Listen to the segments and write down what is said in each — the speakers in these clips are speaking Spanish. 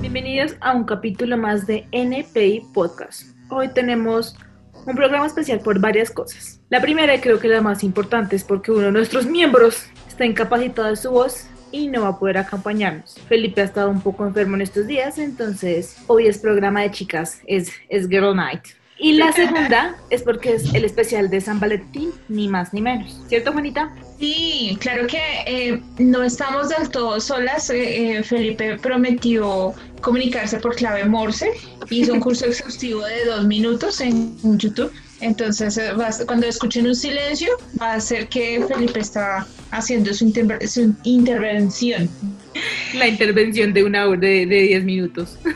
Bienvenidos a un capítulo más de NPI Podcast. Hoy tenemos un programa especial por varias cosas. La primera y creo que la más importante es porque uno de nuestros miembros está incapacitado de su voz y no va a poder acompañarnos. Felipe ha estado un poco enfermo en estos días, entonces hoy es programa de chicas, es, es Girl Night. Y la segunda es porque es el especial de San Valentín, ni más ni menos. ¿Cierto, Juanita? Sí, claro que eh, no estamos del todo solas. Eh, eh, Felipe prometió comunicarse por clave Morse. Hizo un curso exhaustivo de dos minutos en YouTube. Entonces, cuando escuchen un silencio, va a ser que Felipe está haciendo su, su intervención. La intervención de una hora de 10 minutos.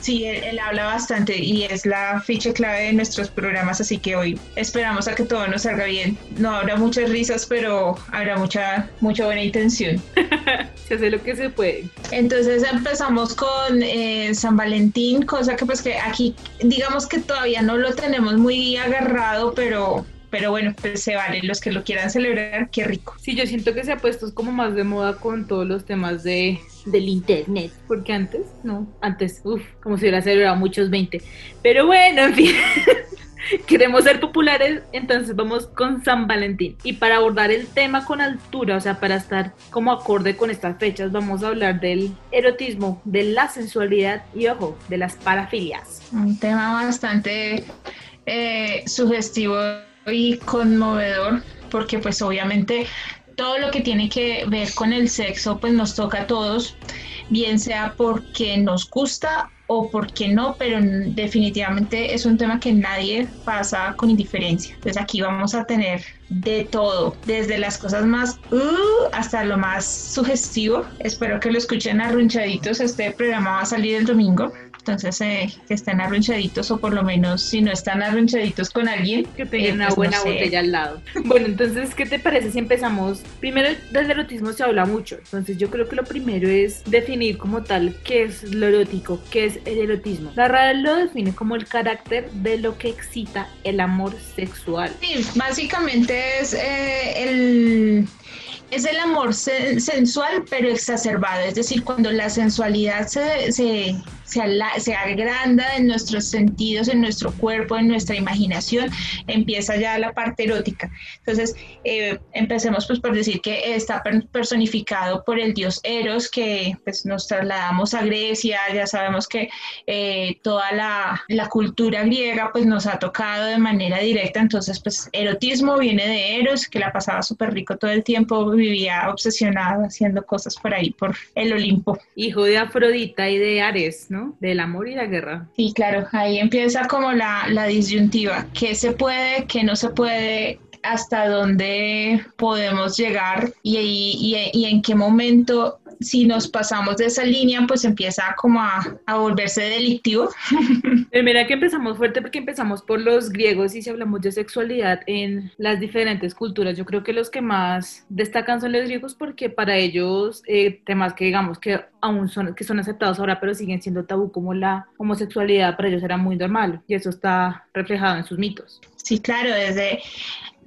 Sí, él, habla bastante y es la ficha clave de nuestros programas, así que hoy esperamos a que todo nos salga bien. No habrá muchas risas, pero habrá mucha, mucha buena intención. se hace lo que se puede. Entonces empezamos con eh, San Valentín, cosa que pues que aquí digamos que todavía no lo tenemos muy agarrado, pero pero bueno, pues se vale, los que lo quieran celebrar, qué rico. Sí, yo siento que se ha puesto como más de moda con todos los temas de, del internet, porque antes, no, antes, uff, como si hubiera celebrado muchos 20. Pero bueno, en fin. Queremos ser populares, entonces vamos con San Valentín. Y para abordar el tema con altura, o sea, para estar como acorde con estas fechas, vamos a hablar del erotismo, de la sensualidad y, ojo, de las parafilias. Un tema bastante eh, sugestivo y conmovedor porque pues obviamente todo lo que tiene que ver con el sexo pues nos toca a todos, bien sea porque nos gusta o porque no, pero definitivamente es un tema que nadie pasa con indiferencia. Entonces aquí vamos a tener de todo, desde las cosas más uh, hasta lo más sugestivo. Espero que lo escuchen arrunchaditos. Este programa va a salir el domingo. Entonces, eh, que estén arrunchaditos o por lo menos si no están arrunchaditos con alguien. Que tengan una pues, buena botella al lado. Bueno, entonces, ¿qué te parece si empezamos? Primero, del erotismo se habla mucho. Entonces, yo creo que lo primero es definir como tal qué es lo erótico, qué es el erotismo. La RAE lo define como el carácter de lo que excita el amor sexual. Sí, básicamente es eh, el es el amor sensual pero exacerbado, es decir, cuando la sensualidad se, se, se, agranda en nuestros sentidos, en nuestro cuerpo, en nuestra imaginación, empieza ya la parte erótica. Entonces, eh, empecemos pues por decir que está personificado por el dios Eros, que pues nos trasladamos a Grecia, ya sabemos que eh, toda la, cultura griega pues nos ha tocado de manera directa, entonces pues erotismo viene de Eros, que la pasaba súper rico todo el tiempo, vivía obsesionado haciendo cosas por ahí, por el Olimpo. Hijo de Afrodita y de Ares, ¿no? Del amor y la guerra. Sí, claro, ahí empieza como la, la disyuntiva, qué se puede, qué no se puede, hasta dónde podemos llegar y, y, y, en qué momento si nos pasamos de esa línea, pues empieza como a, a volverse delictivo. Pero mira que empezamos fuerte porque empezamos por los griegos y si hablamos de sexualidad en las diferentes culturas, yo creo que los que más destacan son los griegos porque para ellos eh, temas que digamos que aún son, que son aceptados ahora pero siguen siendo tabú como la homosexualidad para ellos era muy normal y eso está reflejado en sus mitos. Sí, claro, desde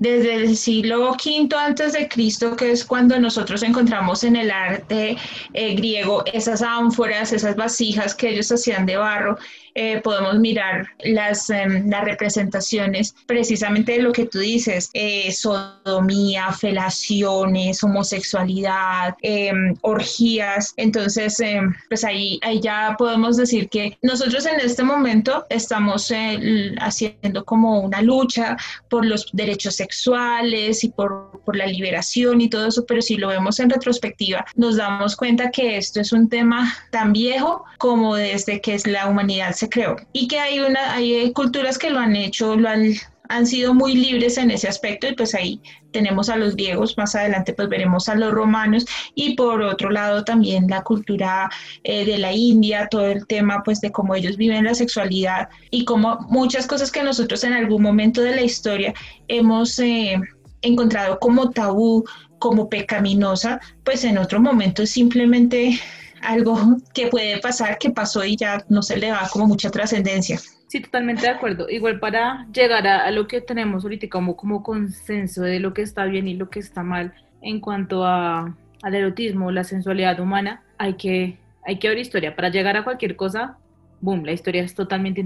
desde el siglo V antes de Cristo, que es cuando nosotros encontramos en el arte eh, griego esas ánforas, esas vasijas que ellos hacían de barro, eh, podemos mirar las, em, las representaciones precisamente de lo que tú dices, eh, sodomía, felaciones, homosexualidad, em, orgías. Entonces, em, pues ahí, ahí ya podemos decir que nosotros en este momento estamos eh, haciendo como una lucha por los derechos sexuales y por, por la liberación y todo eso, pero si lo vemos en retrospectiva, nos damos cuenta que esto es un tema tan viejo como desde que es la humanidad se creó. Y que hay una hay culturas que lo han hecho lo han han sido muy libres en ese aspecto y pues ahí tenemos a los griegos, más adelante pues veremos a los romanos y por otro lado también la cultura eh, de la India, todo el tema pues de cómo ellos viven la sexualidad y como muchas cosas que nosotros en algún momento de la historia hemos eh, encontrado como tabú, como pecaminosa, pues en otro momento simplemente algo que puede pasar, que pasó y ya no se le da como mucha trascendencia. Sí, totalmente de acuerdo. Igual para llegar a, lo que tenemos ahorita como, como consenso de lo que está bien y lo que está mal, en cuanto a, al erotismo, la sensualidad humana, hay que, hay que ver historia. Para llegar a cualquier cosa, boom, la historia es totalmente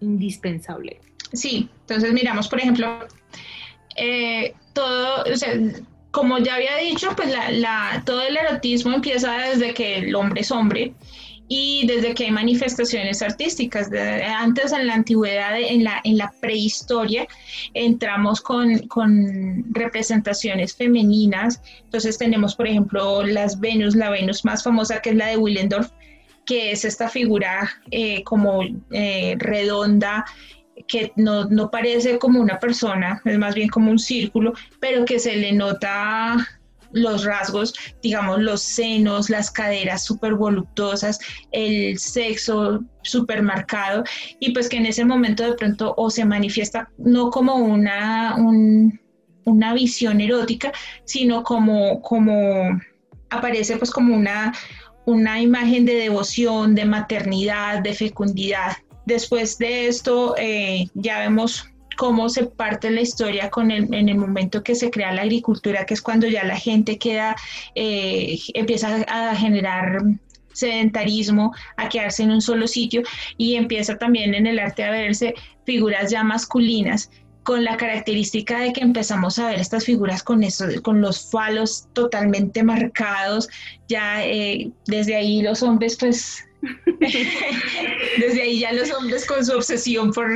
indispensable. Sí, entonces miramos, por ejemplo, eh, todo, o sea, como ya había dicho, pues la, todo el erotismo empieza desde que el hombre es hombre y desde que hay manifestaciones artísticas. antes en la antigüedad, en la, la prehistoria, entramos con, con, representaciones femeninas. Entonces tenemos, por ejemplo, las Venus, la Venus más famosa que es la de Willendorf, que es esta figura eh, como eh, redonda, que no, no, parece como una persona, es más bien como un círculo, pero que se le nota los rasgos, digamos, los senos, las caderas súper voluptuosas, el sexo súper marcado, y pues que en ese momento de pronto o se manifiesta no como una, una visión erótica, sino como, como aparece pues como una, una imagen de devoción, de maternidad, de fecundidad. Después de esto eh, ya vemos cómo se parte la historia con el, en el momento que se crea la agricultura, que es cuando ya la gente queda, eh, empieza a generar sedentarismo, a quedarse en un solo sitio y empieza también en el arte a verse figuras ya masculinas con la característica de que empezamos a ver estas figuras con, con los falos totalmente marcados, ya eh, desde ahí los hombres pues desde ahí ya los hombres con su obsesión por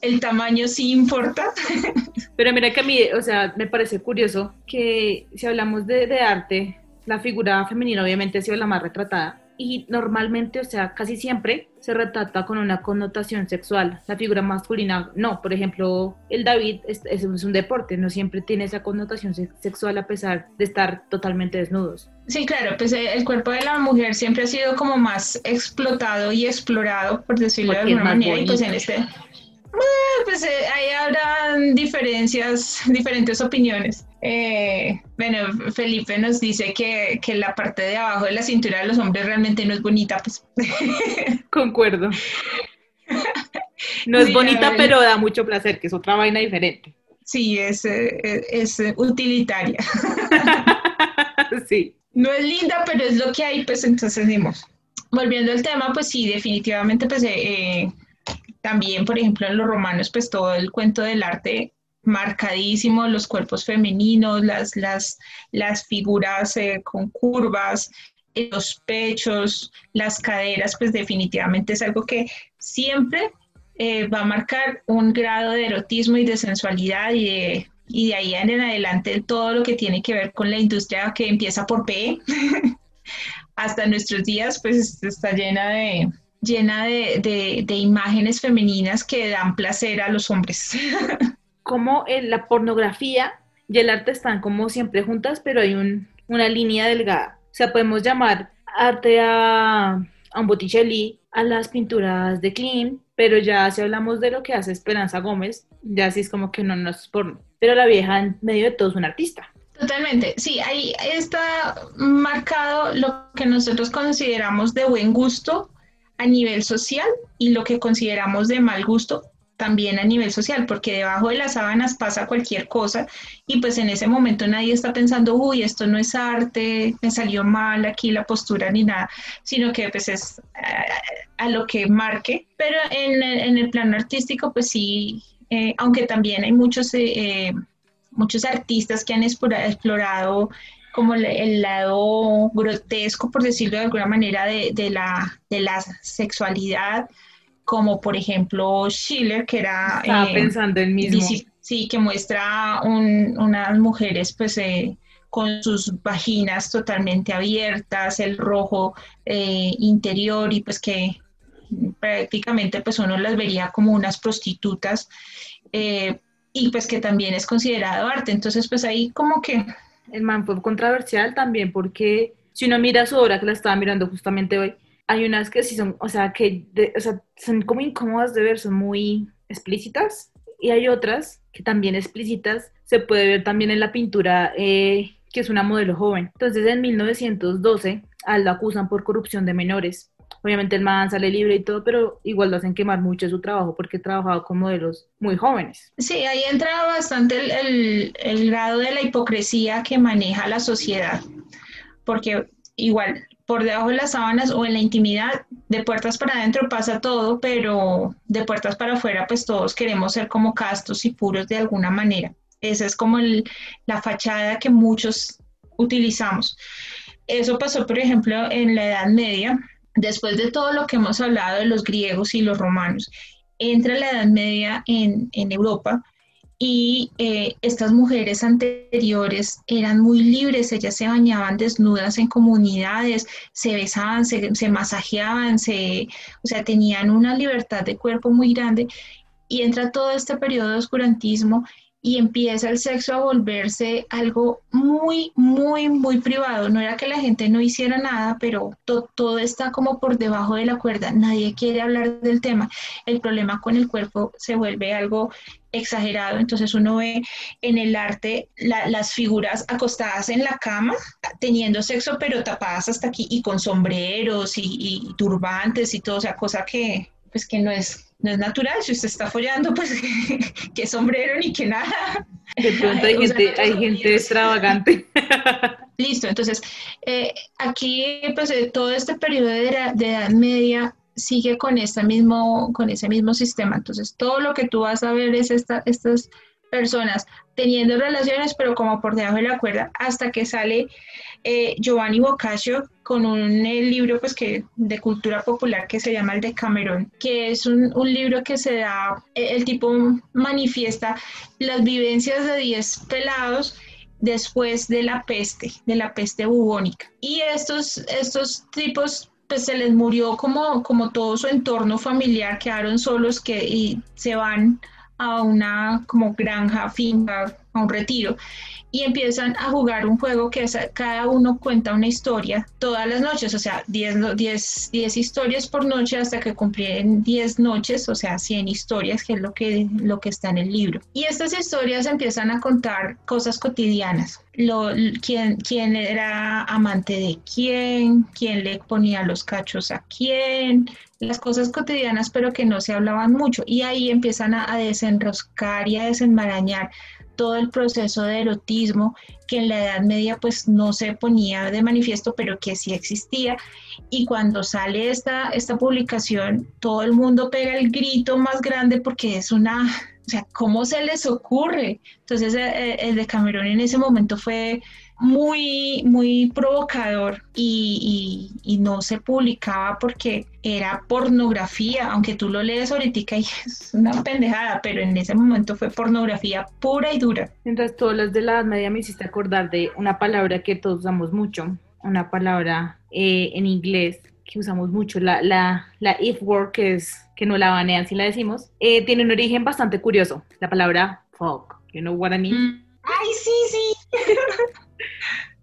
el tamaño sí importa. Pero mira que a mí, o sea, me parece curioso que si hablamos de, de arte, la figura femenina obviamente ha sido la más retratada, y normalmente, o sea, casi siempre se retrata con una connotación sexual. La figura masculina, no. Por ejemplo, el David es, es, un deporte, no siempre tiene esa connotación sexual a pesar de estar totalmente desnudos. Sí, claro, pues eh, el cuerpo de la mujer siempre ha sido como más explotado y explorado, por decirlo de alguna manera, y pues en este... pues eh, ahí habrá diferencias, diferentes opiniones. Eh, bueno, Felipe nos dice que, que, la parte de abajo de la cintura de los hombres realmente no es bonita, pues. Concuerdo. No es bonita, pero da mucho placer, que es otra vaina diferente. Sí, es, eh, es, utilitaria. sí. No es linda, pero es lo que hay, pues entonces dimos. Volviendo al tema, pues sí, definitivamente, pues eh, también, por ejemplo, en los romanos, pues todo el cuento del arte marcadísimo, los cuerpos femeninos, las, las, las figuras eh, con curvas, los pechos, las caderas, pues definitivamente es algo que siempre eh, va a marcar un grado de erotismo y de sensualidad y de, y de ahí en adelante todo lo que tiene que ver con la industria que empieza por P hasta nuestros días, pues está llena de, llena de, de, imágenes femeninas que dan placer a los hombres. como la pornografía y el arte están como siempre juntas, pero hay un, una línea delgada. O sea, podemos llamar arte a, a un Botticelli, a las pinturas de Klim, pero ya si hablamos de lo que hace Esperanza Gómez, ya sí es como que no, no es porno. Pero la vieja en medio de todo es una artista. Totalmente, sí, ahí está marcado lo que nosotros consideramos de buen gusto a nivel social y lo que consideramos de mal gusto también a nivel social, porque debajo de las sábanas pasa cualquier cosa y pues en ese momento nadie está pensando, uy, esto no es arte, me salió mal aquí la postura ni nada, sino que pues es a, lo que marque. Pero en, en, el plano artístico, pues sí, eh, aunque también hay muchos, eh, eh, muchos artistas que han explorado como el lado grotesco, por decirlo de alguna manera, de, de, la, de la sexualidad, como por ejemplo Schiller, que era... Estaba eh, pensando el mismo. Sí, que muestra unas mujeres pues eh, con sus vaginas totalmente abiertas, el rojo eh, interior y pues que prácticamente pues uno las vería como unas prostitutas y pues que también es considerado arte. Entonces pues ahí como que el man fue controversial también porque si uno mira su obra, que la estaba mirando justamente hoy, hay unas que sí son, o sea, que o sea, son como incómodas de ver, son muy explícitas, y hay otras que también explícitas se puede ver también en la pintura, eh, que es una modelo joven. Entonces, en 1912, a la acusan por corrupción de menores obviamente el man sale libre y todo, pero igual lo hacen quemar mucho su trabajo porque he trabajado con modelos muy jóvenes. Sí, ahí entra bastante el, el grado de la hipocresía que maneja la sociedad, porque igual por debajo de las sábanas o en la intimidad, de puertas para adentro pasa todo, pero de puertas para afuera, pues todos queremos ser como castos y puros de alguna manera. Esa es como la fachada que muchos utilizamos. Eso pasó, por ejemplo, en la Edad Media, después de todo lo que hemos hablado de los griegos y los romanos. Entra la Edad Media en, Europa y eh, estas mujeres anteriores eran muy libres, ellas se bañaban desnudas en comunidades, se besaban, se, se, masajeaban, se, o sea, tenían una libertad de cuerpo muy grande y entra todo este periodo de oscurantismo y empieza el sexo a volverse algo muy, muy, muy privado. No era que la gente no hiciera nada, pero todo está como por debajo de la cuerda. Nadie quiere hablar del tema. El problema con el cuerpo se vuelve algo exagerado. Entonces uno ve en el arte las figuras acostadas en la cama, teniendo sexo, pero tapadas hasta aquí y con sombreros y, y turbantes y todo, o sea, cosa que pues que no es no es natural, si usted está follando, pues que sombrero ni que nada. De pronto hay, gente, hay gente extravagante. Listo, entonces eh, aquí pues eh, todo este periodo de, Edad Media sigue con, esta mismo, con ese mismo sistema. Entonces todo lo que tú vas a ver es esta, estas personas teniendo relaciones, pero como por debajo de la cuerda, hasta que sale eh, Giovanni Boccaccio con un eh, libro pues, que, de cultura popular que se llama el de Camerón, que es un, libro que se da, eh, el tipo manifiesta las vivencias de 10 pelados después de la peste, de la peste bubónica. Y estos, estos tipos pues se les murió como, como todo su entorno familiar, quedaron solos que, y se van a una como granja, finca, a un retiro y empiezan a jugar un juego que cada uno cuenta una historia todas las noches, o sea, 10, 10, 10 historias por noche hasta que cumplieron 10 noches, o sea, 100 historias, que es lo que, lo que está en el libro. Y estas historias empiezan a contar cosas cotidianas, lo, quién, quién era amante de quién, quién le ponía los cachos a quién, las cosas cotidianas pero que no se hablaban mucho y ahí empiezan a desenroscar y a desenmarañar todo el proceso de erotismo que en la Edad Media pues no se ponía de manifiesto, pero que sí existía. Y cuando sale esta, esta publicación, todo el mundo pega el grito más grande porque es una, o sea, ¿cómo se les ocurre? Entonces eh, eh, el de Camerón en ese momento fue muy, muy provocador y, y, no se publicaba porque era pornografía, aunque tú lo lees ahorita y es una pendejada, pero en ese momento fue pornografía pura y dura. Entonces, todas las de la Edad Media me hiciste acordar de una palabra que todos usamos mucho, una palabra eh, en inglés que usamos mucho, la, la, la if word, que es que no la banean si la decimos, eh, tiene un origen bastante curioso, la palabra fuck, you know what I mean? Mm. Ay, sí, sí.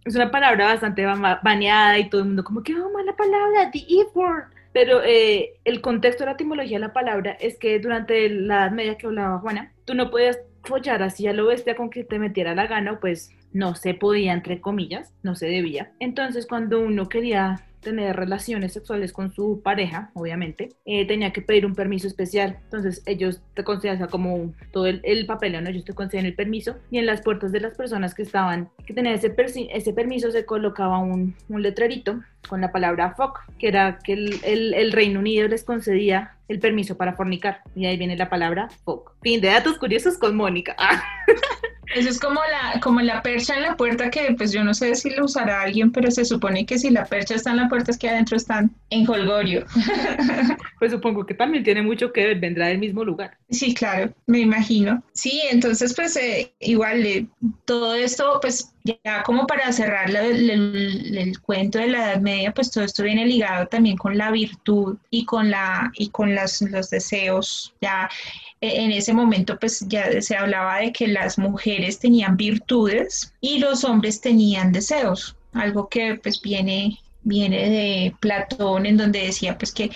es una palabra bastante baneada y todo el mundo como que, oh, mala palabra, the if word. Pero eh, el contexto de la etimología de la palabra es que durante la Edad Media que hablaba Juana, tú no podías follar así a lo bestia con que te metiera la gana, pues no se podía, entre comillas, no se debía. Entonces, cuando uno quería tener relaciones sexuales con su pareja, obviamente, eh, tenía que pedir un permiso especial. Entonces ellos te conceden como todo el, el papel, ¿no? ellos te conceden el permiso y en las puertas de las personas que estaban, que tenían ese, ese permiso se colocaba un, un letrerito con la palabra fuck, que era que el, el, el, Reino Unido les concedía el permiso para fornicar. Y ahí viene la palabra fuck. Fin de datos curiosos con Mónica. Eso es como la, como la percha en la puerta que pues yo no sé si lo usará alguien, pero se supone que si la percha está en la puerta es que adentro están en holgorio. Pues supongo que también tiene mucho que ver, vendrá del mismo lugar. Sí, claro, me imagino. Sí, entonces pues eh, igual eh, todo esto pues ya como para cerrar el, el, cuento de la Edad Media, pues todo esto viene ligado también con la virtud y con, la, y con las, los deseos. Ya e, en ese momento pues ya se hablaba de que las mujeres tenían virtudes y los hombres tenían deseos, algo que pues viene viene de Platón, en donde decía pues que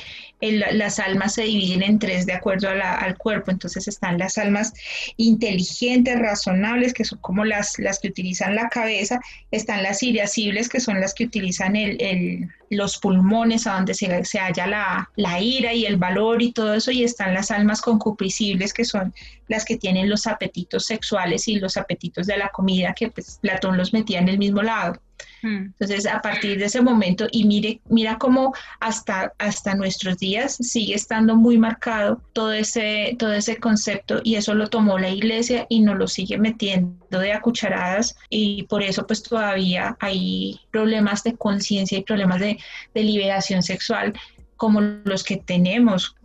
las almas se dividen en tres de acuerdo al cuerpo. Entonces están las almas inteligentes, razonables, que son como las, las que utilizan la cabeza, están las irascibles, que son las que utilizan el, los pulmones, a donde se, se halla la, la, ira y el valor y todo eso, y están las almas concupiscibles, que son las que tienen los apetitos sexuales y los apetitos de la comida, que pues, Platón los metía en el mismo lado. Mm. Entonces, a partir de ese momento, y mire, mira cómo hasta, hasta nuestros días sigue estando muy marcado todo ese, todo ese concepto y eso lo tomó la iglesia y nos lo sigue metiendo de a cucharadas y por eso pues todavía hay problemas de conciencia y problemas de, de liberación sexual como los que tenemos.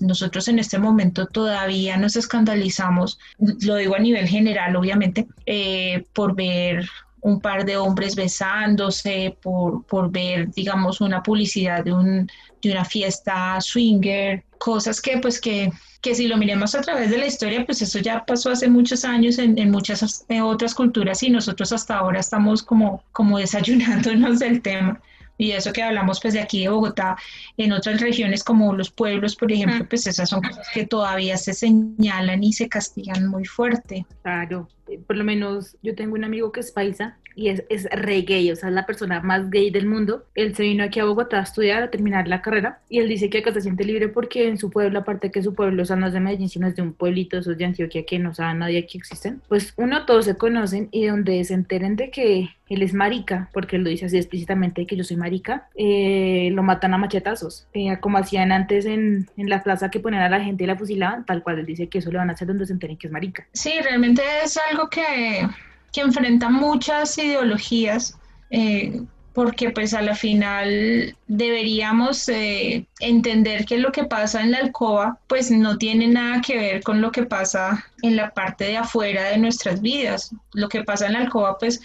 Nosotros en este momento todavía nos escandalizamos, lo digo a nivel general, obviamente, eh, por ver un par de hombres besándose, por, por ver, digamos, una publicidad de, un, de una fiesta swinger, cosas que pues que, que si lo miremos a través de la historia, pues eso ya pasó hace muchos años en, en muchas otras culturas y nosotros hasta ahora estamos como, como desayunándonos del tema. Y eso que hablamos pues de aquí de Bogotá, en otras regiones como los pueblos, por ejemplo, pues esas son cosas que todavía se señalan y se castigan muy fuerte. Claro, por lo menos yo tengo un amigo que es paisa y es, es re gay, o sea, es la persona más gay del mundo. Él se vino aquí a Bogotá a estudiar, a terminar la carrera y él dice que acá se siente libre porque en su pueblo, aparte que su pueblo, o sea, no es de Medellín, sino es de un pueblito, esos de Antioquia que no sabe nadie aquí existen, pues uno, todos se conocen y donde se enteren de que él es marica, porque él lo dice así explícitamente que yo soy marica, eh, lo matan a machetazos, eh, como hacían antes en, en, la plaza que ponían a la gente y la fusilaban, tal cual él dice que eso le van a hacer donde se enteren que es marica. Sí, realmente es algo que, enfrenta muchas ideologías. Eh, porque pues a la final deberíamos eh, entender que lo que pasa en la alcoba pues no tiene nada que ver con lo que pasa en la parte de afuera de nuestras vidas. Lo que pasa en la alcoba pues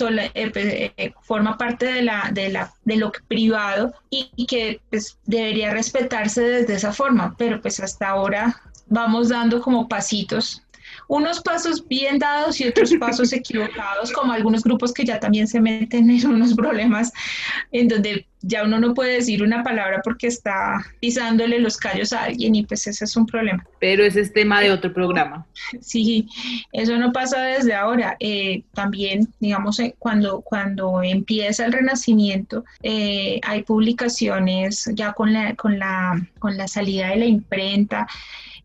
eh, pues, forma parte de, la, de, la, de lo privado y, y que pues, debería respetarse desde esa forma, pero pues hasta ahora vamos dando como pasitos unos pasos bien dados y otros pasos equivocados, como algunos grupos que ya también se meten en unos problemas en donde ya uno no puede decir una palabra porque está pisándole los callos a alguien y pues ese es un problema. Pero ese es tema de otro programa. Sí, eso no pasa desde ahora. Eh, también, digamos, eh, cuando, cuando empieza el renacimiento, eh, hay publicaciones ya con la, con, la, con la salida de la imprenta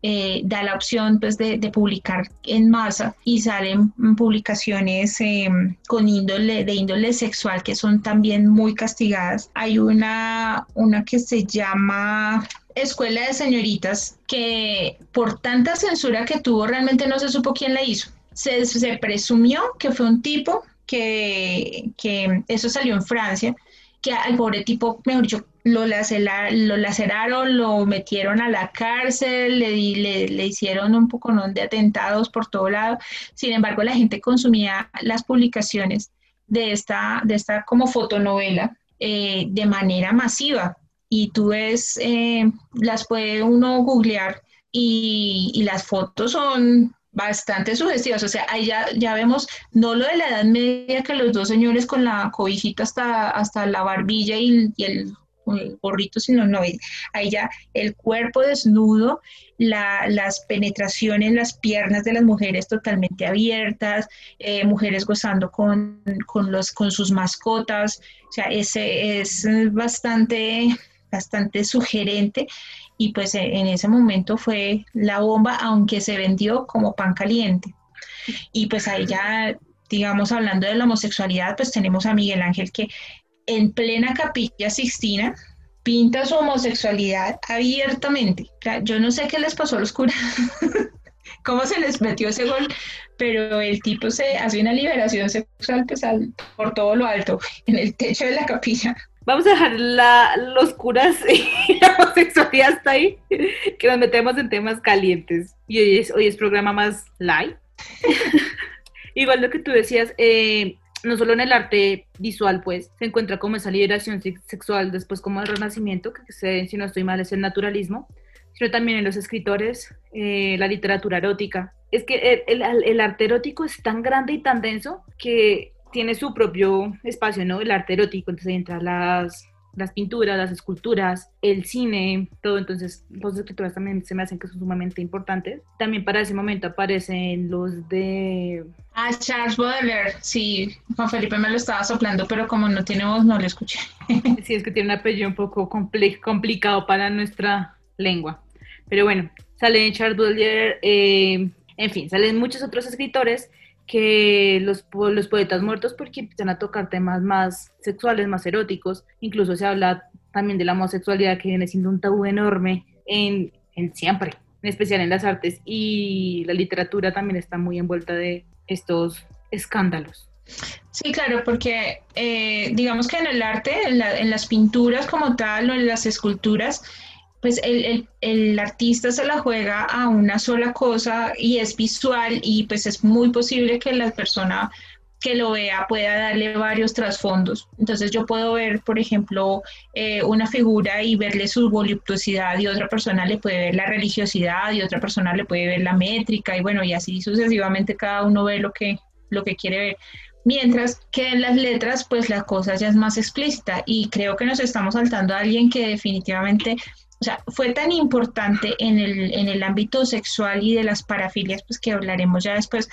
eh, da la opción pues, de, publicar en masa y salen publicaciones em, con índole, de índole sexual que son también muy castigadas. Hay una, una que se llama Escuela de Señoritas que por tanta censura que tuvo realmente no se supo quién la hizo. Se, se presumió que fue un tipo que, que eso salió en Francia, que al pobre tipo, mejor dicho, lo, lo laceraron, lo metieron a la cárcel, le, le, le hicieron un poco de atentados por todo lado. Sin embargo, la gente consumía las publicaciones de esta, de esta como fotonovela eh, de manera masiva. Y tú ves, eh, las puede uno googlear y, y las fotos son bastante sugestivas. O sea, ahí ya, ya vemos no lo de la Edad Media, que los dos señores con la cobijita hasta, hasta la barbilla y, el gorrito, sino no, ahí ya el cuerpo desnudo, las penetraciones, las piernas de las mujeres totalmente abiertas, eh, mujeres gozando con, con, los, con sus mascotas, o sea, ese es bastante bastante sugerente y pues e, en ese momento fue la bomba, aunque se vendió como pan caliente. Y pues ahí ya, digamos, hablando de la homosexualidad, pues tenemos a Miguel Ángel que en plena capilla Sixtina pinta su homosexualidad abiertamente. Yo no sé qué les pasó a los curas, cómo se les metió ese gol, pero el tipo se hace una liberación sexual pues, por todo lo alto, en el techo de la capilla. Vamos a dejar la, los curas y la homosexualidad hasta ahí, que nos metemos en temas calientes. Y hoy es, hoy es programa más light. Igual lo que tú decías, eh, no solo en el arte visual, pues, se encuentra como esa liberación sexual después como el renacimiento, que se, si no estoy mal es el naturalismo, sino también en los escritores, eh, la literatura erótica. Es que el, el, el arte erótico es tan grande y tan denso que tiene su propio espacio, ¿no? El arte erótico, entonces ahí entran las, las pinturas, las esculturas, el cine, todo, entonces los escrituras también se me hacen que son sumamente importantes. También para ese momento aparecen los de... Ah, Charles Baudelaire, sí, Juan Felipe me lo estaba soplando, pero como no tiene voz no lo escuché. sí, es que tiene un apellido un poco complicado para nuestra lengua. Pero bueno, sale Charles Baudelaire, eh, en fin, salen muchos otros escritores que los, los poetas muertos porque empiezan a tocar temas más sexuales, más eróticos, incluso se habla también de la homosexualidad que viene siendo un tabú enorme en, en siempre, en especial en las artes y la literatura también está muy envuelta de estos escándalos. Sí, claro, porque eh, digamos que en el arte, en, en, las pinturas como tal o en las esculturas, pues el, el, artista se la juega a una sola cosa y es visual y pues es muy posible que la persona que lo vea pueda darle varios trasfondos. Entonces yo puedo ver, por ejemplo, eh, una figura y verle su voluptuosidad y otra persona le puede ver la religiosidad y otra persona le puede ver la métrica y bueno, y así sucesivamente cada uno ve lo que, lo que quiere ver. Mientras que en las letras, pues la cosa ya es más explícita y creo que nos estamos saltando a alguien que definitivamente o sea, fue tan importante en el, en el ámbito sexual y de las parafilias, pues que hablaremos ya después,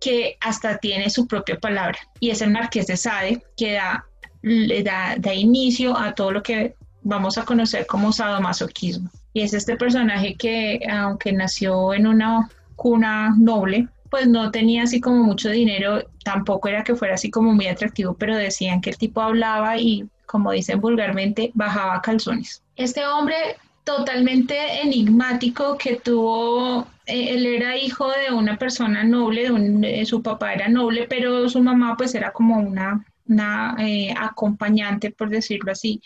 que hasta tiene su propia palabra. Y es el Marqués de Sade, que da, le da, da inicio a todo lo que vamos a conocer como sadomasoquismo. Y es este personaje que, aunque nació en una cuna noble, pues no tenía así como mucho dinero, tampoco era que fuera así como muy atractivo, pero decían que el tipo hablaba y, como dicen vulgarmente, bajaba calzones. Este hombre totalmente enigmático que tuvo, eh, él era hijo de una persona noble, su papá era noble, pero su mamá pues era como una, una eh, acompañante, por decirlo así,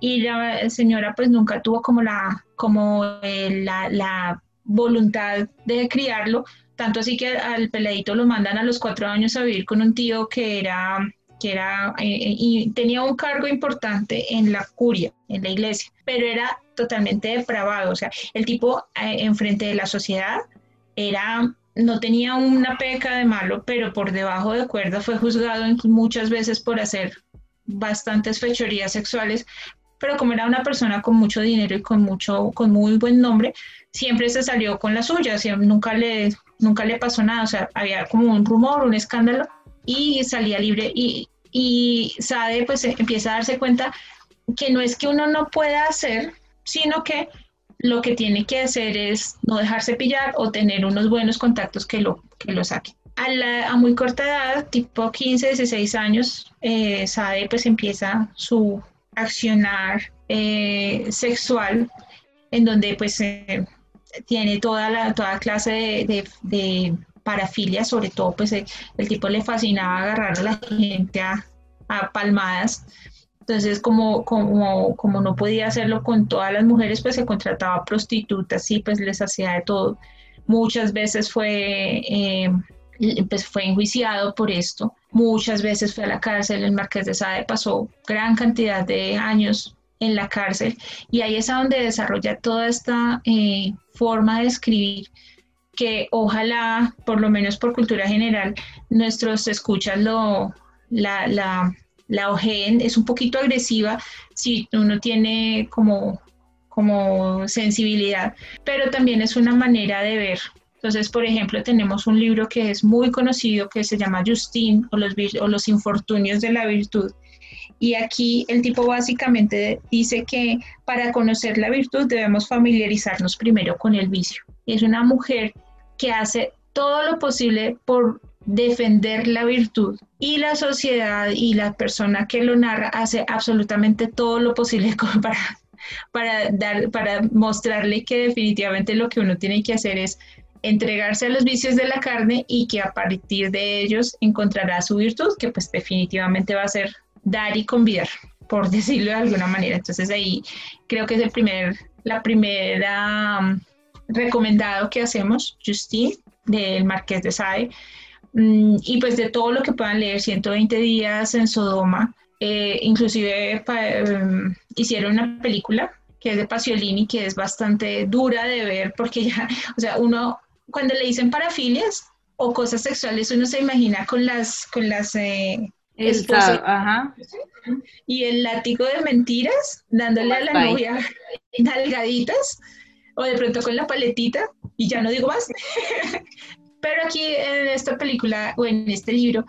y la señora pues nunca tuvo como la, como eh, la, la voluntad de criarlo, tanto así que al peladito lo mandan a los cuatro años a vivir con un tío que era que era eh, eh, y tenía un cargo importante en la curia, en la iglesia, pero era totalmente depravado, o sea, el tipo eh, enfrente de la sociedad era no tenía una peca de malo, pero por debajo de cuerda fue juzgado muchas veces por hacer bastantes fechorías sexuales, pero como era una persona con mucho dinero y con mucho con muy buen nombre, siempre se salió con la suya, nunca le nunca le pasó nada, o sea, había como un rumor, un escándalo y salía libre y y Sade pues empieza a darse cuenta que no es que uno no pueda hacer, sino que lo que tiene que hacer es no dejarse pillar o tener unos buenos contactos que lo, que lo saquen. A, muy corta edad, tipo 15, 16 años, eh, Sade pues empieza su accionar eh, sexual en donde pues eh, tiene toda, la, toda clase de parafilia, sobre todo, pues el, tipo le fascinaba agarrar a la gente a, palmadas. Entonces, como, como, como no podía hacerlo con todas las mujeres, pues se contrataba prostitutas y pues les hacía de todo. Muchas veces fue, eh, pues fue enjuiciado por esto. Muchas veces fue a la cárcel. El Marqués de Sade pasó gran cantidad de años en la cárcel y ahí es donde desarrolla toda esta eh, forma de escribir que ojalá, por lo menos por cultura general, nuestros escuchas lo, la, la, la ojeen. Es un poquito agresiva si uno tiene como, como sensibilidad, pero también es una manera de ver. Entonces, por ejemplo, tenemos un libro que es muy conocido que se llama Justin o los, o los infortunios de la virtud. Y aquí el tipo básicamente dice que para conocer la virtud debemos familiarizarnos primero con el vicio. Es una mujer que hace todo lo posible por defender la virtud y la sociedad y la persona que lo narra hace absolutamente todo lo posible para, para, dar, para mostrarle que definitivamente lo que uno tiene que hacer es entregarse a los vicios de la carne y que a partir de ellos encontrará su virtud, que pues definitivamente va a ser dar y convidar, por decirlo de alguna manera. Entonces ahí creo que es el primer, la primera recomendado que hacemos, Justine, del Marqués de Sade, mm, y pues de todo lo que puedan leer, 120 días en Sodoma, eh, inclusive em, hicieron una película que es de Paciolini, que es bastante dura de ver, porque ya, o sea, uno, cuando le dicen parafilias o cosas sexuales, uno se imagina con las, con las, eh, ajá. y el látigo de mentiras, dándole a la novia nalgaditas, o de pronto con la paletita, y ya no digo más. Pero aquí en esta película o en este libro,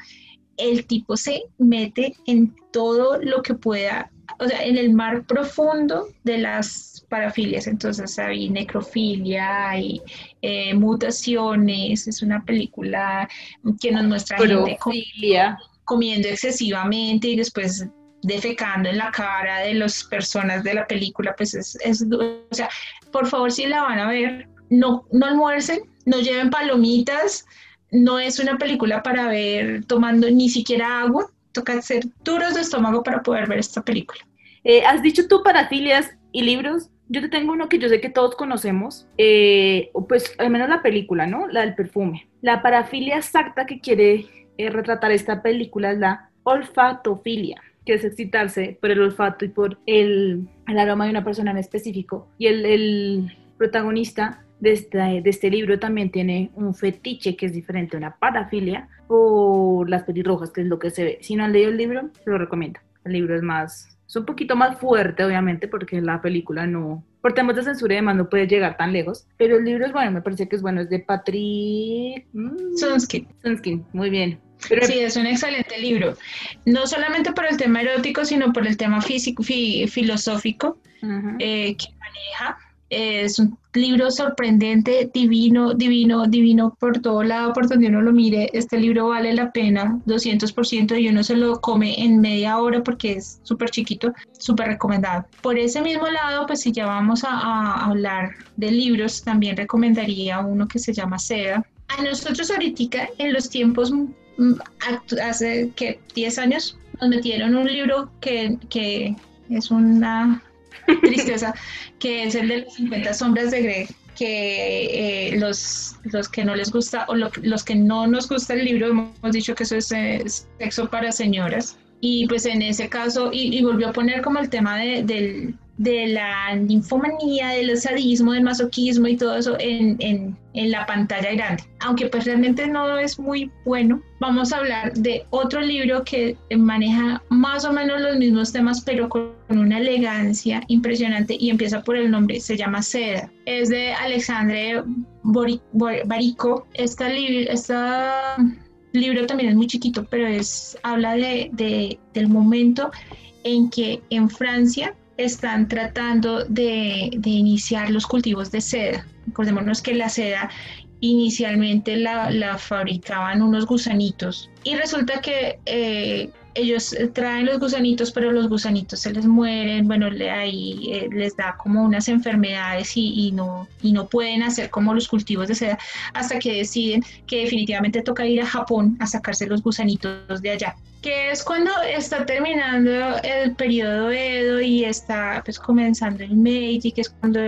el tipo se mete en todo lo que pueda, o sea, en el mar profundo de las parafilias. Entonces hay necrofilia, hay eh, mutaciones, es una película que nos muestra gente comiendo excesivamente y después defecando en la cara de las personas de la película, pues es, es, o sea, por favor si la van a ver, no, no almuercen, no lleven palomitas, no es una película para ver tomando ni siquiera agua, toca ser duros de estómago para poder ver esta película. Eh, has dicho tú parafilias y libros, yo te tengo uno que yo sé que todos conocemos, eh, pues al menos la película, ¿no? La del perfume. La parafilia exacta que quiere retratar esta película es la olfatofilia, que es excitarse por el olfato y por el, el aroma de una persona en específico. Y el, el protagonista de este, de este libro también tiene un fetiche que es diferente a una parafilia por las pelirrojas, que es lo que se ve. Si no han leído el libro, lo recomiendo. El libro es más, es un poquito más fuerte, obviamente, porque la película no, por temas de censura y demás, no puede llegar tan lejos. Pero el libro es bueno, me parece que es bueno, es de Patrick mm, Sunskin. Sunskin, muy bien. Sí, es un excelente libro. No solamente por el tema erótico, sino por el tema físico, filosófico eh, que maneja es un libro sorprendente, divino, divino, divino por todo lado, por donde uno lo mire. Este libro vale la pena, 200%, y uno se lo come en media hora porque es súper chiquito, súper recomendado. Por ese mismo lado, pues si ya vamos a, hablar de libros, también recomendaría uno que se llama Seda. A nosotros ahorita, en los tiempos, hace que 10 años, nos metieron un libro que, que es una tristeza, que es el de las 50 sombras de Grey, que eh, los, los que no les gusta o los que no nos gusta el libro hemos dicho que eso es eh, sexo para señoras. Y pues en ese caso, y, volvió a poner como el tema de, del, de la ninfomanía, del sadismo, del masoquismo y todo eso en, en, en, la pantalla grande. Aunque pues realmente no es muy bueno, vamos a hablar de otro libro que maneja más o menos los mismos temas, pero con una elegancia impresionante y empieza por el nombre, se llama Seda. Es de Alexandre Barico. Esta, esta libro también es muy chiquito, pero es, habla de, de, del momento en que en Francia están tratando de, iniciar los cultivos de seda. Recordémonos que la seda inicialmente la, fabricaban unos gusanitos y resulta que eh, ellos traen los gusanitos, pero los gusanitos se les mueren, bueno, ahí eh, les da como unas enfermedades y, no, y no pueden hacer como los cultivos de seda hasta que deciden que definitivamente toca ir a Japón a sacarse los gusanitos de allá. Que es cuando está terminando el periodo Edo y está pues comenzando el Meiji, que es cuando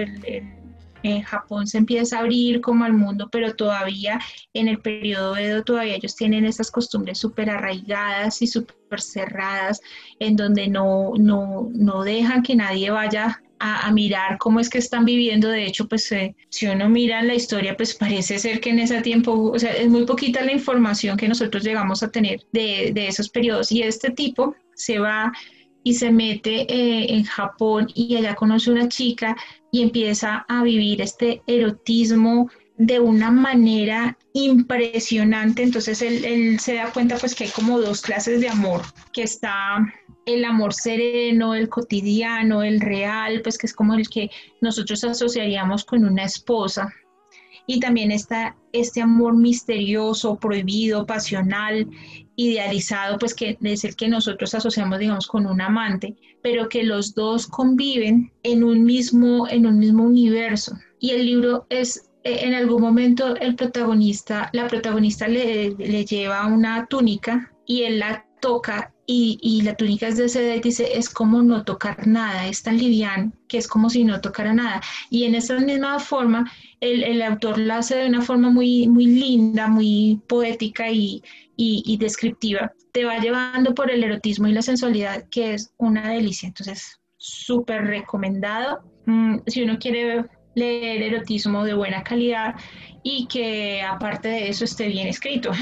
en Japón se empieza a abrir como al mundo, pero todavía en el periodo Edo todavía ellos tienen esas costumbres súper arraigadas y súper cerradas, en donde no, no, no dejan que nadie vaya a, mirar cómo es que están viviendo. De hecho, pues eh, si uno mira la historia, pues parece ser que en ese tiempo, o sea, es muy poquita la información que nosotros llegamos a tener de, de esos periodos. Y este tipo se va y se mete eh, en Japón y allá conoce una chica y empieza a vivir este erotismo de una manera impresionante. Entonces él, él, se da cuenta pues que hay como dos clases de amor, que está el amor sereno, el cotidiano, el real, pues que es como el que nosotros asociaríamos con una esposa. Y también está este amor misterioso, prohibido, pasional, idealizado, pues que es el que nosotros asociamos, digamos, con un amante, pero que los dos conviven en un mismo, en un mismo universo. Y el libro es e, en algún momento el protagonista, la protagonista le, le lleva una túnica y él la toca y, la túnica es de seda y dice, es como no tocar nada, es tan liviano que es como si no tocara nada. Y en esa misma forma, el, autor la hace de una forma muy, muy linda, muy poética y, y, descriptiva. Te va llevando por el erotismo y la sensualidad, que es una delicia. Entonces, súper recomendado. Mm, si uno quiere leer erotismo de buena calidad y que aparte de eso esté bien escrito.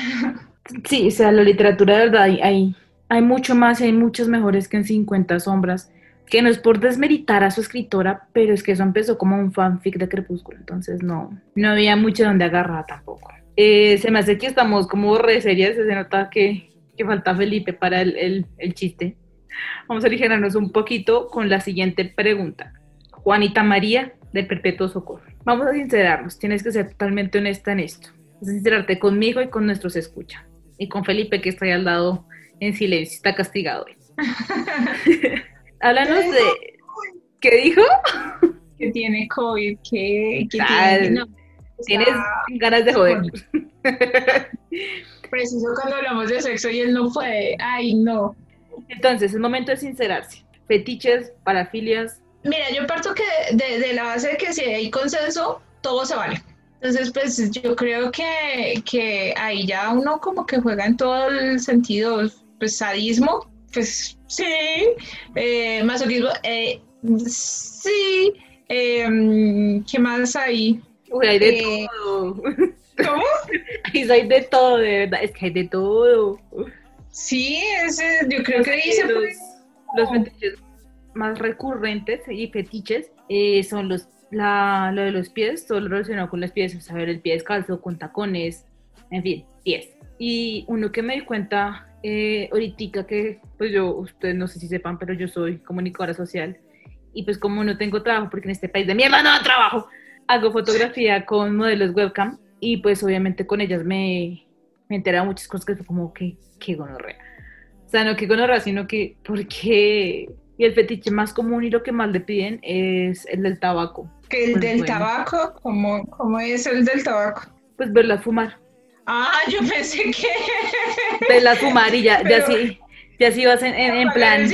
Sí, o sea, la literatura de verdad hay, hay mucho más y hay muchos mejores que en 50 sombras, que no es por desmeritar a su escritora, pero es que eso empezó como un fanfic de Crepúsculo, entonces no, no había mucho donde agarrar tampoco. Eh, se me hace que estamos como re serias, se nota que, que falta Felipe para el, el, el chiste. Vamos a aligerarnos un poquito con la siguiente pregunta. Juanita María, del Perpetuo Socorro. Vamos a sincerarnos, tienes que ser totalmente honesta en esto. Sincerarte conmigo y con nuestros escucha. Y con Felipe, que está ahí al lado en silencio, está castigado. Háblanos de... ¿Qué dijo? Que tiene COVID, que, que tiene... no, Tienes ganas de joder. Preciso cuando hablamos de sexo y él no puede. Ay, no. Entonces, es momento de sincerarse. Fetiches, parafilias. Mira, yo parto que de, de la base de que si hay consenso, todo se vale. Entonces, pues yo creo que, que ahí ya uno como que juega en todo el sentido, pues sadismo, pues sí, eh, masoquismo, eh, sí, eh, ¿qué más hay? Uy, hay de Eh, todo. ¿Cómo? Hay de todo, de verdad. Es que hay de todo. Sí, ese, yo creo que se los, puede- los fetiches más recurrentes y fetiches eh, son los la, lo de los pies, todo lo relacionado con los pies, o sea, ver el pie descalzo, con tacones, en fin, pies. Y uno que me di cuenta eh, ahorita que, pues yo, ustedes no sé si sepan, pero yo soy comunicadora social y pues como no tengo trabajo, porque en este país de mierda no trabajo, hago fotografía con modelos webcam y pues obviamente con ellas me, me enteraba muchas cosas que fue como que, que gonorrea. O sea, no que gonorrea, sino que, ¿por qué? Y el fetiche más común y lo que más le piden es el del tabaco. que el Pues del bueno. tabaco, ¿cómo, ¿cómo es el del tabaco? Pues verla fumar. Ah, yo pensé que... Verla fumar y ya, ya sí, ya sí vas en, en- plan.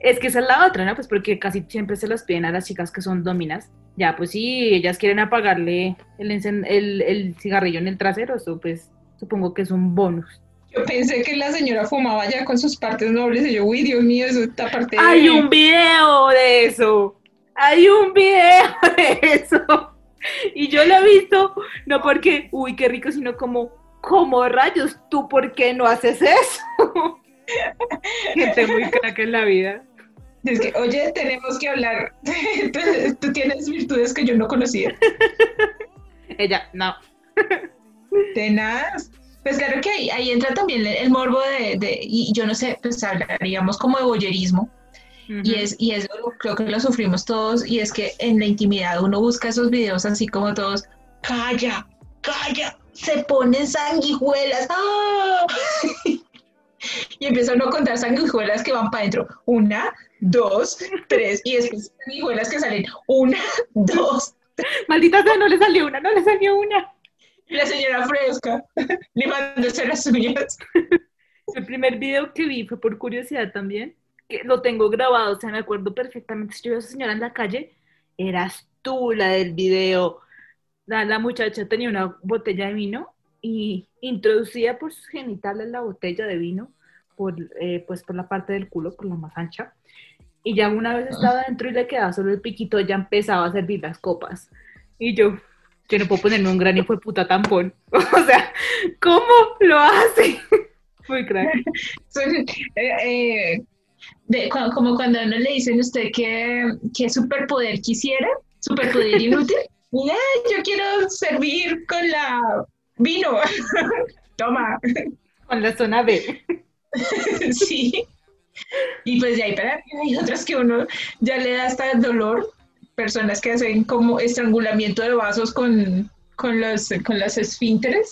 Es que esa es la otra, ¿no? Pues porque casi siempre se las piden a las chicas que son dominas. Ya, pues sí, ellas quieren apagarle el, el, el cigarrillo en el trasero, eso pues supongo que es un bonus. Yo pensé que la señora fumaba ya con sus partes nobles y yo, uy, Dios mío, eso está parte de... Hay un video de eso. Hay un video de eso. Y yo lo he visto, no porque, uy, qué rico, sino como, como rayos, ¿tú por qué no haces eso? Gente muy crack en la vida. Es que, oye, tenemos que hablar. tú, tú tienes virtudes que yo no conocía. Ella, no. Tenaz. Pues claro que ahí, ahí entra también el, el morbo de, de- y yo no sé, pues hablaríamos como de boyerismo. Y, es, y eso creo que lo sufrimos todos, y es que en la intimidad uno busca esos videos así como todos, calla, calla, se ponen sanguijuelas, ¡ah! y empieza uno a contar sanguijuelas que van para adentro, una, dos, tres, y después sanguijuelas que salen, una, dos, Maldita sea, no le salió una, no le salió una. y la señora fresca, limándose las uñas. El primer video que vi fue por curiosidad también, que lo tengo grabado, o sea, me acuerdo perfectamente. Si yo veo a esa señora en la calle, eras tú la del video. La, la muchacha tenía una botella de vino y introducía por sus genitales la botella de vino, por, eh, pues por la parte del culo, por la más ancha. Y ya una vez estaba dentro y le quedaba solo el piquito, ya empezaba a servir las copas. Y yo, yo no puedo ponerme un gran hijo de puta tampón. o sea, ¿cómo lo hace? Muy crack. Eh, eh, de- cu- como cuando a uno le dicen a usted que, que superpoder quisiera, superpoder inútil. "Ay, yo quiero servir con la vino. Toma. Con la zona B. sí. Y pues de ahí para hay otras que uno ya le da hasta el dolor. Personas que hacen como estrangulamiento de vasos con, con, los, con las esfínteres.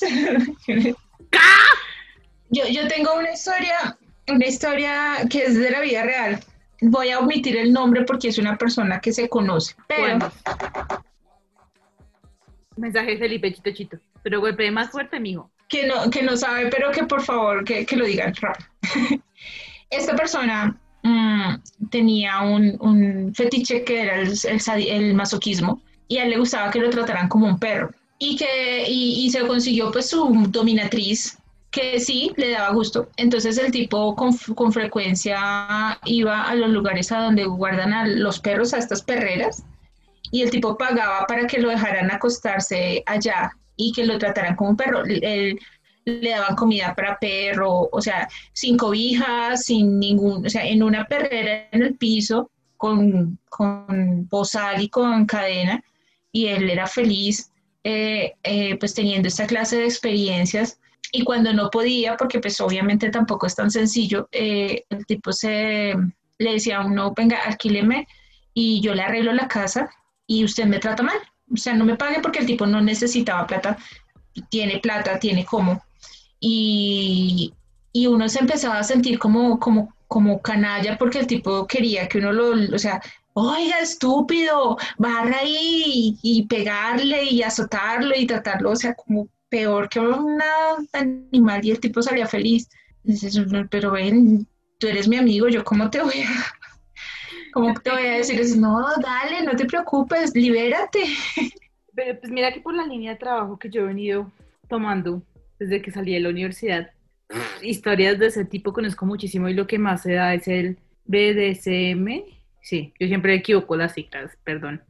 yo, yo tengo una historia, una historia que es de la vida real. Voy a omitir el nombre porque es una persona que se conoce. Pero Bueno. Mensaje de Felipe, chito, chito. Pero golpee más fuerte, mijo. que no, que no sabe, pero que por favor que, que lo digan rápido. Esta persona mm, tenía un, un fetiche que era el, el sadi- el masoquismo y a él le gustaba que lo trataran como un perro y que y, y se consiguió pues su dominatriz que sí le daba gusto. Entonces el tipo con, con frecuencia iba a los lugares a donde guardan los perros, a estas perreras, y el tipo pagaba para que lo dejaran acostarse allá y que lo trataran como un perro. El- le daban comida para perro, o sea, sin cobijas, sin ningún, o sea, en una perrera en el piso, con, con bozal y con cadena, y él era feliz, eh, eh, pues teniendo esta clase de experiencias. Y cuando no podía, porque pues obviamente tampoco es tan sencillo, eh, el tipo se le decía a uno, venga, alquíleme y yo le arreglo la casa y usted me trata mal. O sea, no me pague porque el tipo no necesitaba plata, tiene plata, tiene cómo. Y, y uno se empezaba a sentir como, como, como canalla porque el tipo quería que uno lo, o sea, oiga, estúpido, barra ahí y, pegarle y azotarlo y tratarlo, o sea, como peor que un animal y el tipo salía feliz. Dices, pero ven, tú eres mi amigo, yo cómo te voy a, cómo te voy a decir, no, dale, no te preocupes, libérate. Pero pues mira que por la línea de trabajo que yo he venido tomando desde que salí de la universidad, historias de ese tipo conozco muchísimo y lo que más se da es el BDSM. Sí, yo siempre equivoco las siglas, perdón.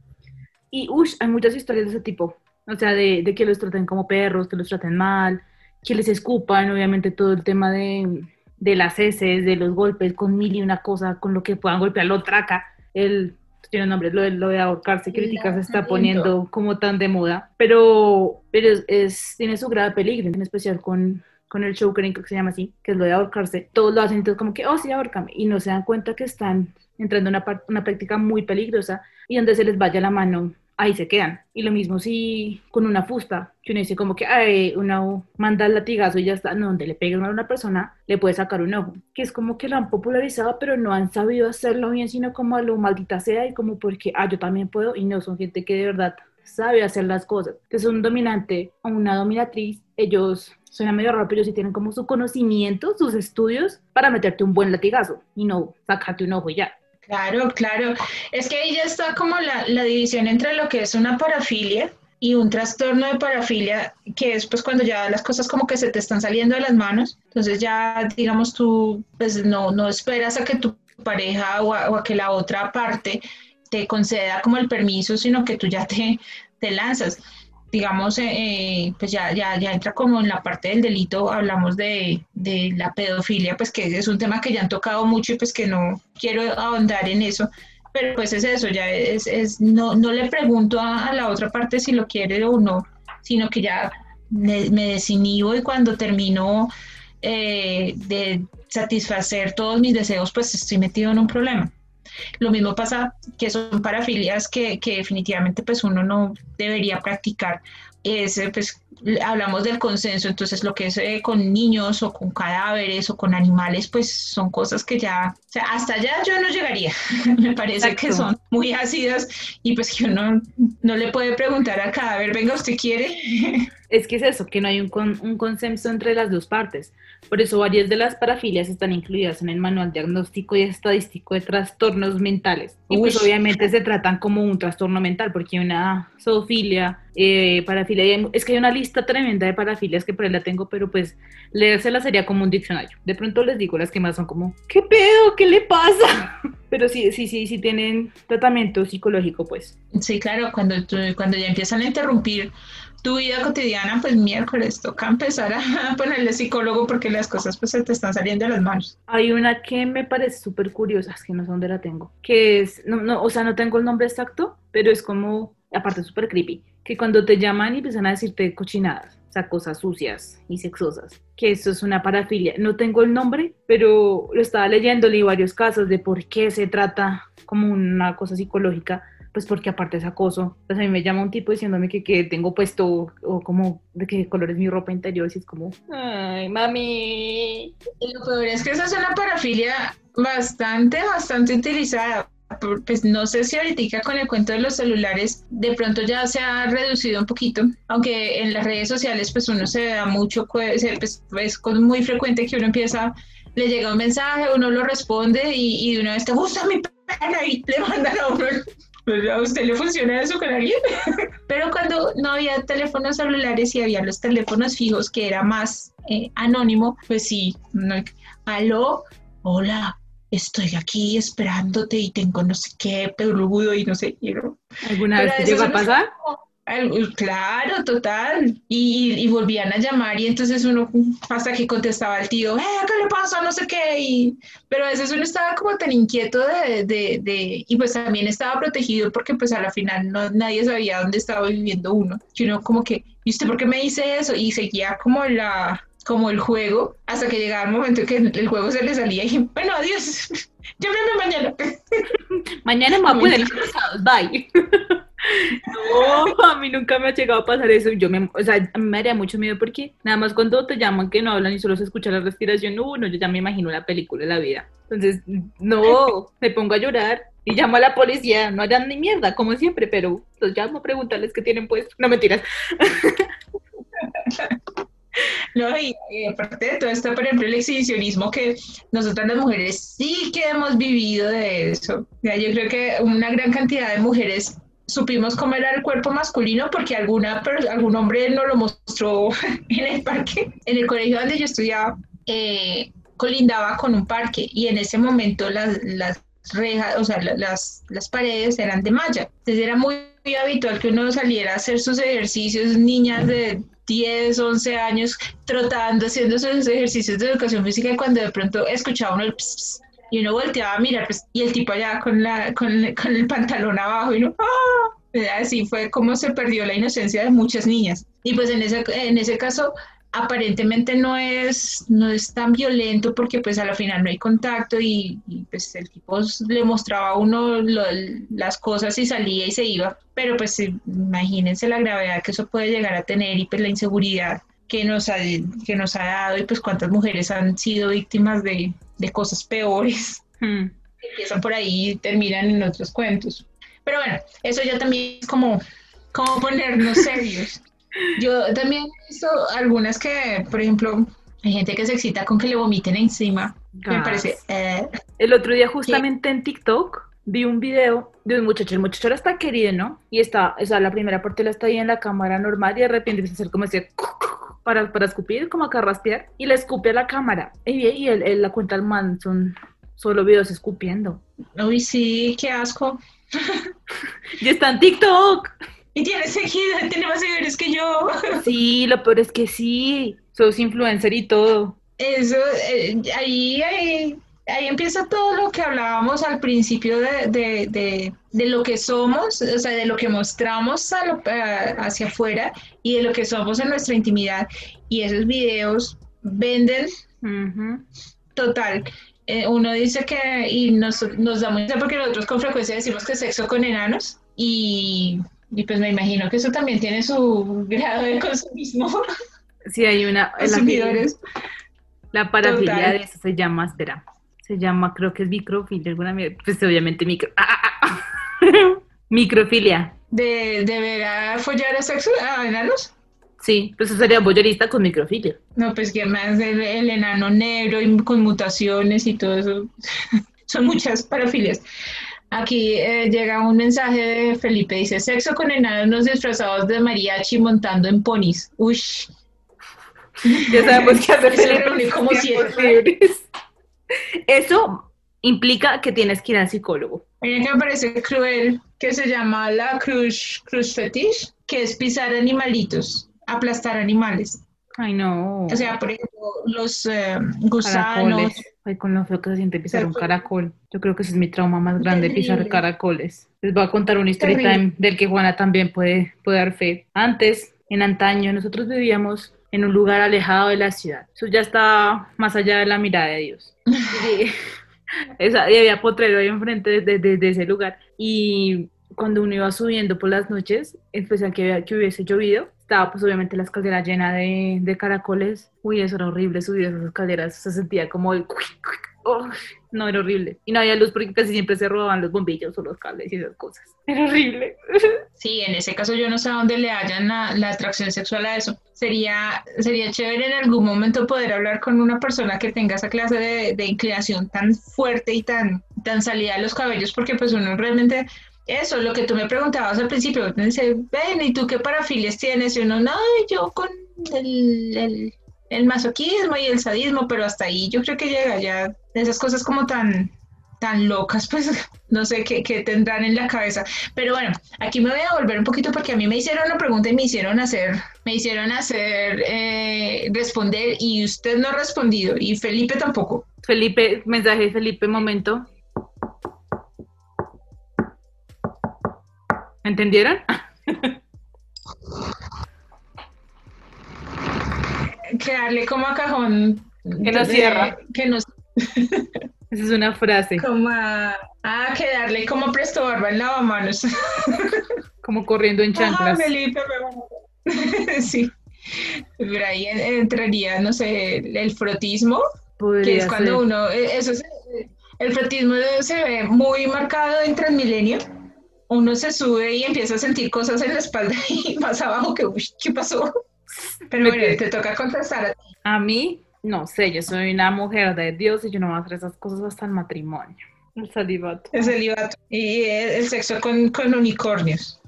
Y uff, hay muchas historias de ese tipo. O sea, de, de, que los traten como perros, que los traten mal, que les escupan, obviamente todo el tema de, de las heces, de los golpes, con mil y una cosa, con lo que puedan golpear la traca. El tiene un nombre, lo de, lo de ahorcarse, crítica se está poniendo como tan de moda, pero, pero es, tiene su grave peligro, en especial con, con el chokering, creo que se llama así, que es lo de ahorcarse. Todos lo hacen entonces como que, oh, sí, ahorcame, y no se dan cuenta que están entrando en una, una práctica muy peligrosa y donde se les vaya la mano ahí se quedan. Y lo mismo si con una fusta, que uno dice como que, ay, uno manda el latigazo y ya está, no, donde le peguen a una persona, le puede sacar un ojo. Que es como que lo han popularizado, pero no han sabido hacerlo bien, sino como a lo maldita sea y como porque, ah, yo también puedo, y no, son gente que de verdad sabe hacer las cosas. Que es un dominante o una dominatriz, ellos suena medio raro, pero sí tienen como su conocimiento, sus estudios para meterte un buen latigazo y no sacarte un ojo y ya. Claro, claro. Es que ahí ya está como la, la, división entre lo que es una parafilia y un trastorno de parafilia, que es pues cuando ya las cosas como que se te están saliendo de las manos. Entonces ya, digamos, tú pues no, no esperas a que tu pareja o a, que la otra parte te conceda como el permiso, sino que tú ya te, te lanzas digamos, eh, eh, pues ya, ya, ya entra como en la parte del delito, hablamos de, de, la pedofilia, pues que es un tema que ya han tocado mucho y pues que no quiero ahondar en eso, pero pues es eso, ya es, es no, no le pregunto a, la otra parte si lo quiere o no, sino que ya me, me desinhibo y cuando termino eh, de satisfacer todos mis deseos, pues estoy metido en un problema. Lo mismo pasa que son parafilias que, que definitivamente pues uno no debería practicar. Es, pues, hablamos del consenso, entonces lo que es eh, con niños o con cadáveres o con animales, pues son cosas que ya, o sea, hasta allá yo no llegaría. Me parece que son muy ácidas y pues que uno no le puede preguntar al cadáver, venga, ¿usted quiere? Es que es eso, que no hay un, con, un consenso entre las dos partes. Por eso varias de las parafilias están incluidas en el manual diagnóstico y estadístico de trastornos mentales. Y pues obviamente se tratan como un trastorno mental, porque hay una zoofilia, eh, parafilia, es que hay una lista tremenda de parafilias que por ahí la tengo, pero pues leérsela sería como un diccionario. De pronto les digo las que más son como, ¿qué pedo? ¿Qué le pasa? Pero sí, sí, sí, sí tienen tratamiento psicológico, pues. Sí, claro, cuando, cuando ya empiezan a interrumpir tu vida cotidiana, pues miércoles toca empezar a ponerle psicólogo porque las cosas pues se te están saliendo de las manos. Hay una que me parece súper curiosa, es que no sé dónde la tengo, que es, no, no, o sea, no tengo el nombre exacto, pero es como, aparte súper creepy, que cuando te llaman y empiezan a decirte cochinadas, o sea, cosas sucias y sexosas, que eso es una parafilia. No tengo el nombre, pero lo estaba leyendo, leí varios casos de por qué se trata como una cosa psicológica pues porque aparte es acoso, pues a mí me llama un tipo diciéndome que, que tengo puesto o como de qué color es mi ropa interior y es como, ay, mami. Y lo peor es que esa es una parafilia bastante, bastante utilizada. Pues no sé si ahorita con el cuento de los celulares de pronto ya se ha reducido un poquito, aunque en las redes sociales pues uno se da mucho, pues, es muy frecuente que uno empieza, le llega un mensaje, uno lo responde y, y de una vez te gusta mi y le mandan a uno ¿A usted le funciona eso con alguien? Pero cuando no había teléfonos celulares y había los teléfonos fijos, que era más eh, anónimo, pues sí, aló, hola, estoy aquí esperándote y tengo no sé qué, peludo y no sé. ¿Alguna vez te llegó a pasar? Claro, total. Y, volvían a llamar y entonces uno hasta que contestaba el tío, eh, ¿qué le pasa? No sé qué. Y, pero a veces uno estaba como tan inquieto de, de, de, y pues también estaba protegido porque pues a la final no, nadie sabía dónde estaba viviendo uno. Y uno como que, ¿y usted por qué me dice eso? Y seguía como la como el juego hasta que llegaba el momento que el juego se le salía y bueno, adiós, llámeme mañana. mañana me voy a poner bye. Mí nunca me ha llegado a pasar eso. Yo me, o sea, a mí me haría mucho miedo porque nada más cuando te llaman que no hablan y solo se escucha la respiración, uno, yo ya me imagino la película de la vida. Entonces, no, me pongo a llorar y llamo a la policía. No harán ni mierda, como siempre, pero los llamo a preguntarles qué tienen puesto. No mentiras. No, y aparte de todo esto, por ejemplo, el exhibicionismo que nosotras las mujeres sí que hemos vivido de eso. yo creo que una gran cantidad de mujeres supimos cómo era el cuerpo masculino porque alguna, algún hombre nos lo mostró en el parque. En el colegio donde yo estudiaba, eh, colindaba con un parque y en ese momento las, las rejas, o sea, las, las paredes eran de malla. Entonces era muy, habitual que uno saliera a hacer sus ejercicios, niñas de 10, 11 años trotando, haciendo sus ejercicios de educación física y cuando de pronto escuchaba uno el y uno volteaba a mirar, pues, y el tipo allá con, la, con, el pantalón abajo, y uno, ¡ah! Así fue como se perdió la inocencia de muchas niñas. Y pues en ese, en ese caso, aparentemente no es, no es tan violento porque pues a la final no hay contacto y, pues el tipo le mostraba a uno las cosas y salía y se iba. Pero pues imagínense la gravedad que eso puede llegar a tener y pues la inseguridad que nos ha, que nos ha dado y pues cuántas mujeres han sido víctimas de, de cosas peores. Hmm. Empiezan por ahí y terminan en otros cuentos. Pero bueno, eso ya también es como, como ponernos serios. Yo también he visto algunas que, por ejemplo, hay gente que se excita con que le vomiten encima. Me parece. Eh, el otro día, justamente en TikTok, vi un video de un muchacho. El muchacho era hasta querido, ¿no? Y está, o sea, la primera parte la está ahí en la cámara normal y de repente empieza a hacer como ese para, para escupir, como a carraspear, y le escupe a la cámara. Y, y él, la cuenta al man, son solo videos escupiendo. Uy, sí, qué asco. y está en TikTok. Y tiene seguidores, tiene más seguidores que yo. sí, lo peor es que sí, sos influencer y todo. Eso, eh, ahí, ahí ahí empieza todo lo que hablábamos al principio de, lo que somos, o sea, de lo que mostramos hacia afuera y de lo que somos en nuestra intimidad. Y esos videos venden total. Eh, uno dice que, y nos, nos da mucha porque nosotros con frecuencia decimos que sexo con enanos y, y pues me imagino que eso también tiene su grado de consumismo. Sí, hay una... Los La parafilia de eso se llama, espera, se llama, creo que es microfilia, alguna pues obviamente micro, ah, ah, ah. microfilia. ¿De, ¿De ver a follar a sexo a enanos? Sí, pues eso sería boyerista con microfilia. No, pues que más el, enano negro y con mutaciones y todo eso. Son muchas parafilias. Aquí eh, llega un mensaje de Felipe, dice, sexo con enanos disfrazados de mariachi montando en ponis. Uy. Ya sabemos que hacer como siete. Eso implica que tienes que ir al psicólogo. A mí me parece cruel que se llama la cruz, cruz fetish, que es pisar animalitos, aplastar animales. Ay, no. O sea, por ejemplo, los eh, gusanos. Ay, con lo feo que se siente pisar un caracol. Yo creo que ese es mi trauma más grande, pisar caracoles. Les voy a contar una historia del que Juana también puede, puede dar fe. Antes, en antaño, nosotros vivíamos en un lugar alejado de la ciudad. Eso ya está más allá de la mirada de Dios. y, había potrero ahí enfrente de, ese lugar. Y cuando uno iba subiendo por las noches, especial que, que hubiese llovido, estaba pues obviamente la escalera llena de, de, caracoles. Uy, eso era horrible subir esas escaleras, se sentía como el... no, era horrible. Y no había luz porque casi siempre se robaban los bombillos o los cables y esas cosas. Era horrible. Sí, en ese caso yo no sé a dónde le hayan la, atracción sexual a eso. Sería, sería chévere en algún momento poder hablar con una persona que tenga esa clase de, de inclinación tan fuerte y tan, tan salida de los cabellos, porque pues uno realmente eso, lo que tú me preguntabas al principio, ven, ¿y tú qué parafilias tienes? Y uno, no, yo con el, el, masoquismo y el sadismo, pero hasta ahí yo creo que llega ya esas cosas como tan, tan locas, pues no sé qué, qué, tendrán en la cabeza. Pero bueno, aquí me voy a volver un poquito porque a mí me hicieron una pregunta y me hicieron hacer, me hicieron hacer, eh, responder y usted no ha respondido y Felipe tampoco. Felipe, mensaje Felipe, momento. ¿Entendieron? que darle como a cajón. Que no cierra. Que no... Esa es una frase. Como a, ah, que darle como presto barba en lavamanos. como corriendo en chanclas. sí. Pero ahí entraría, no sé, el frotismo, que es cuando uno, e, eso es, el frotismo se ve muy marcado en Transmilenio. Uno se sube y empieza a sentir cosas en la espalda y más abajo que, uy, ¿qué pasó? Pero bueno, te toca contestar a ti. A mí, no sé, yo soy una mujer de Dios y yo no voy a hacer esas cosas hasta el matrimonio. El celibato. El celibato. Y el sexo con, con unicornios.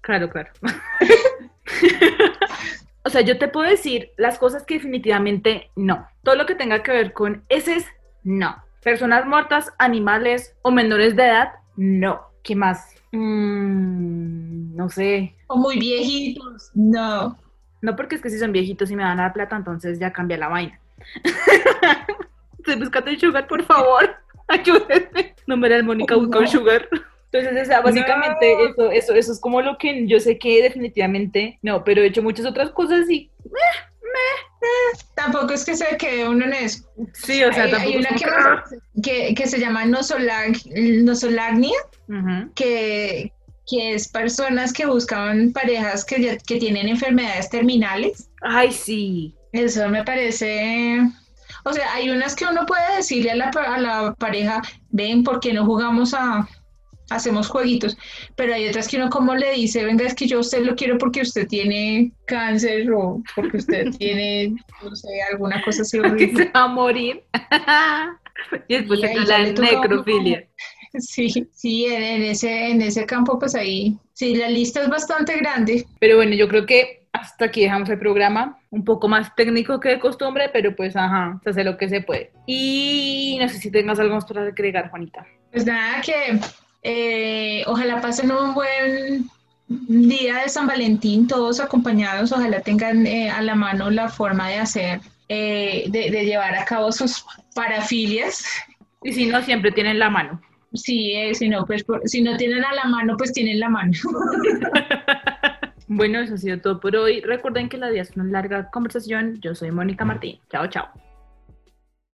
Claro, claro. o sea, yo te puedo decir las cosas que definitivamente no. Todo lo que tenga que ver con ese no. Personas muertas, animales o menores de edad, no. ¿Qué más? Mm, no sé. O muy viejitos, no. No porque es que si son viejitos y me van a dar plata, entonces ya cambia la vaina. Estoy buscando un sugar, por favor. Ayúdenme. No me el Mónica busca un sugar. Entonces, o básicamente eso, eso, eso es como lo que yo sé que definitivamente no, pero he hecho muchas otras cosas y tampoco es que se quede uno en eso. Sí, o sea, tampoco hay una que, que, se llama nosolagnia, que, que es personas que buscan parejas que, que tienen enfermedades terminales. Ay, sí. Eso me parece... O sea, hay unas que uno puede decirle a la, a la pareja, ven, ¿por qué no jugamos a, hacemos jueguitos, pero hay otras que uno como le dice, venga, es que yo usted lo quiero porque usted tiene cáncer o porque usted tiene, no sé, alguna cosa así Que se va a morir. y después la necrofilia. Sí, sí, en, ese, en ese campo, pues ahí, sí, la lista es bastante grande. Pero bueno, yo creo que hasta aquí dejamos el programa, un poco más técnico que de costumbre, pero pues ajá, se hace lo que se puede. Y no sé si tengas algo más para agregar, Juanita. Pues nada, que eh, ojalá pasen un buen día de San Valentín, todos acompañados, ojalá tengan eh, a la mano la forma de hacer, de, de, llevar a cabo sus parafilias. Y si no, siempre tienen la mano. Sí, eh, si, no, pues, si no tienen a la mano, pues tienen la mano. bueno, eso ha sido todo por hoy. Recuerden que la día es una larga conversación. Yo soy Mónica Martín. Chao, chao.